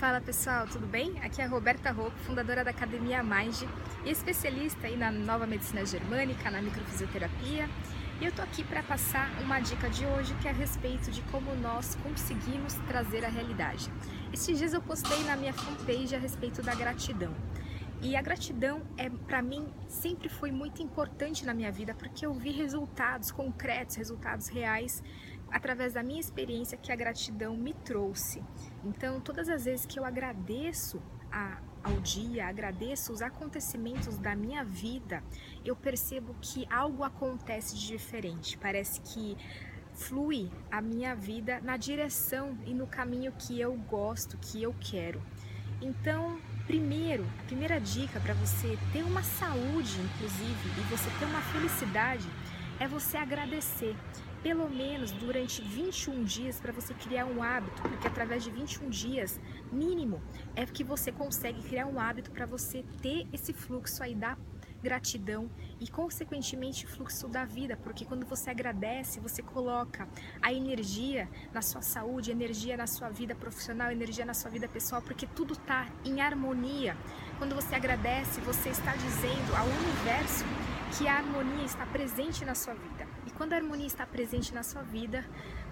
Fala pessoal, tudo bem? Aqui é a Roberta Rocco, fundadora da Academia Mind e especialista aí na nova medicina germânica, na microfisioterapia. E eu tô aqui para passar uma dica de hoje que é a respeito de como nós conseguimos trazer a realidade. Esses dias eu postei na minha fanpage a respeito da gratidão. E a gratidão é para mim sempre foi muito importante na minha vida porque eu vi resultados concretos, resultados reais através da minha experiência que a gratidão me trouxe. Então, todas as vezes que eu agradeço a, ao dia, agradeço os acontecimentos da minha vida, eu percebo que algo acontece de diferente. Parece que flui a minha vida na direção e no caminho que eu gosto, que eu quero. Então, primeiro, a primeira dica para você ter uma saúde, inclusive, e você ter uma felicidade é você agradecer pelo menos durante 21 dias para você criar um hábito, porque através de 21 dias mínimo é que você consegue criar um hábito para você ter esse fluxo aí da gratidão e consequentemente fluxo da vida, porque quando você agradece, você coloca a energia na sua saúde, energia na sua vida profissional, energia na sua vida pessoal, porque tudo está em harmonia. Quando você agradece, você está dizendo ao universo que a harmonia está presente na sua vida. E quando a harmonia está presente na sua vida,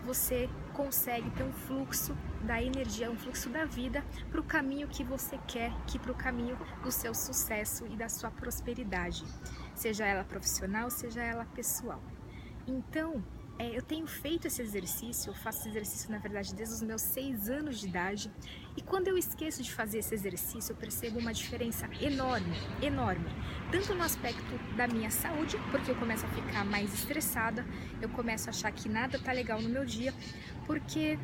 você consegue ter um fluxo da energia, um fluxo da vida para o caminho que você quer, que para o caminho do seu sucesso e da sua prosperidade, seja ela profissional, seja ela pessoal. Então, é, eu tenho feito esse exercício, eu faço esse exercício na verdade desde os meus seis anos de idade. E quando eu esqueço de fazer esse exercício eu percebo uma diferença enorme, enorme, tanto no aspecto da minha saúde, porque eu começo a ficar mais estressada, eu começo a achar que nada tá legal no meu dia, porque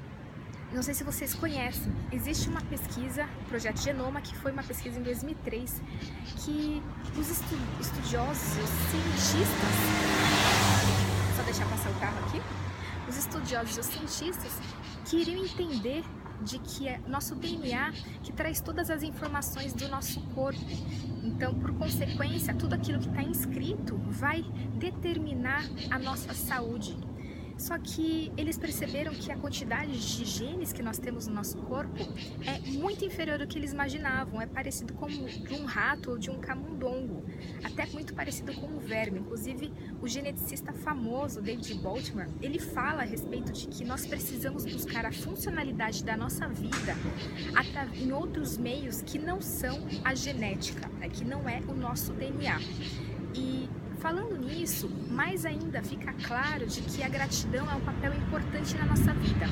não sei se vocês conhecem, existe uma pesquisa, Projeto Genoma, que foi uma pesquisa em 2003, que os estudiosos, os cientistas deixar passar o carro aqui, os estudiosos e os cientistas queriam entender de que é nosso DNA que traz todas as informações do nosso corpo. Então, por consequência, tudo aquilo que está inscrito vai determinar a nossa saúde. Só que eles perceberam que a quantidade de genes que nós temos no nosso corpo é muito inferior ao que eles imaginavam. É parecido com de um rato ou de um camundongo, até muito parecido com um verme. Inclusive, o geneticista famoso David Baltimore, ele fala a respeito de que nós precisamos buscar a funcionalidade da nossa vida em outros meios que não são a genética, né? que não é o nosso DNA. Falando nisso, mais ainda fica claro de que a gratidão é um papel importante na nossa vida,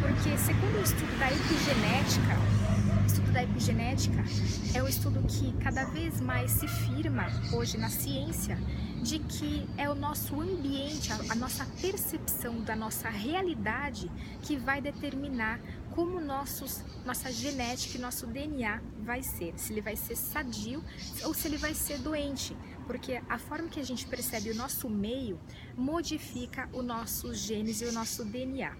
porque segundo o estudo da epigenética, o estudo da epigenética é um estudo que cada vez mais se firma hoje na ciência de que é o nosso ambiente, a, nossa percepção da nossa realidade que vai determinar como nossos, nossa genética e nosso DNA vai ser, se ele vai ser sadio ou se ele vai ser doente porque a forma que a gente percebe o nosso meio modifica o nosso genes e o nosso DNA.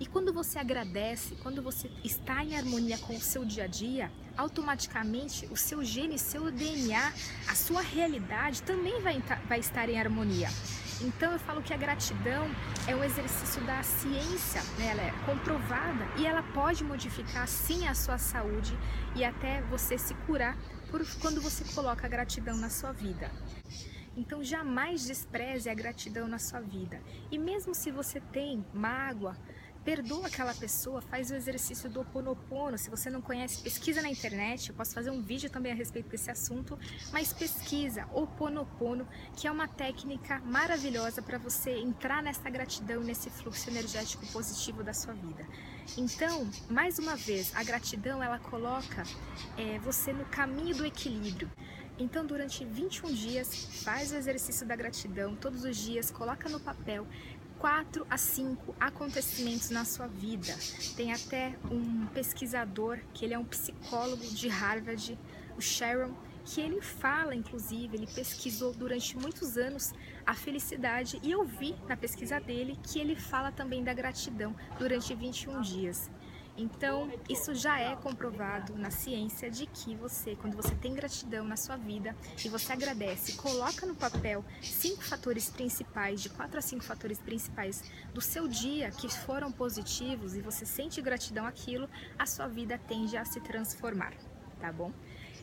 E quando você agradece, quando você está em harmonia com o seu dia a dia, automaticamente o seu gene, seu DNA, a sua realidade também vai, vai estar em harmonia. Então eu falo que a gratidão é um exercício da ciência, né? ela é comprovada e ela pode modificar sim a sua saúde e até você se curar por quando você coloca a gratidão na sua vida. Então jamais despreze a gratidão na sua vida. E mesmo se você tem mágoa, perdoa aquela pessoa, faz o exercício do Oponopono. Se você não conhece, pesquisa na internet. Eu posso fazer um vídeo também a respeito desse assunto, mas pesquisa Oponopono, que é uma técnica maravilhosa para você entrar nessa gratidão, nesse fluxo energético positivo da sua vida. Então, mais uma vez, a gratidão ela coloca é, você no caminho do equilíbrio. Então, durante 21 dias, faz o exercício da gratidão todos os dias, coloca no papel 4 a 5 acontecimentos na sua vida. Tem até um pesquisador, que ele é um psicólogo de Harvard, o Sharon, que ele fala, inclusive, ele pesquisou durante muitos anos a felicidade e eu vi na pesquisa dele que ele fala também da gratidão durante 21 dias. Então, isso já é comprovado na ciência de que você, quando você tem gratidão na sua vida e você agradece, coloca no papel cinco fatores principais, de quatro a cinco fatores principais do seu dia que foram positivos e você sente gratidão aquilo, a sua vida tende a se transformar, tá bom?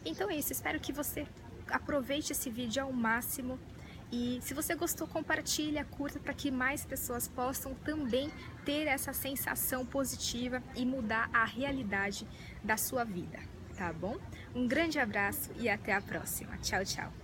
Então é isso, espero que você aproveite esse vídeo ao máximo e se você gostou, compartilha, curta para que mais pessoas possam também ter essa sensação positiva e mudar a realidade da sua vida, tá bom? Um grande abraço e até a próxima. Tchau, tchau.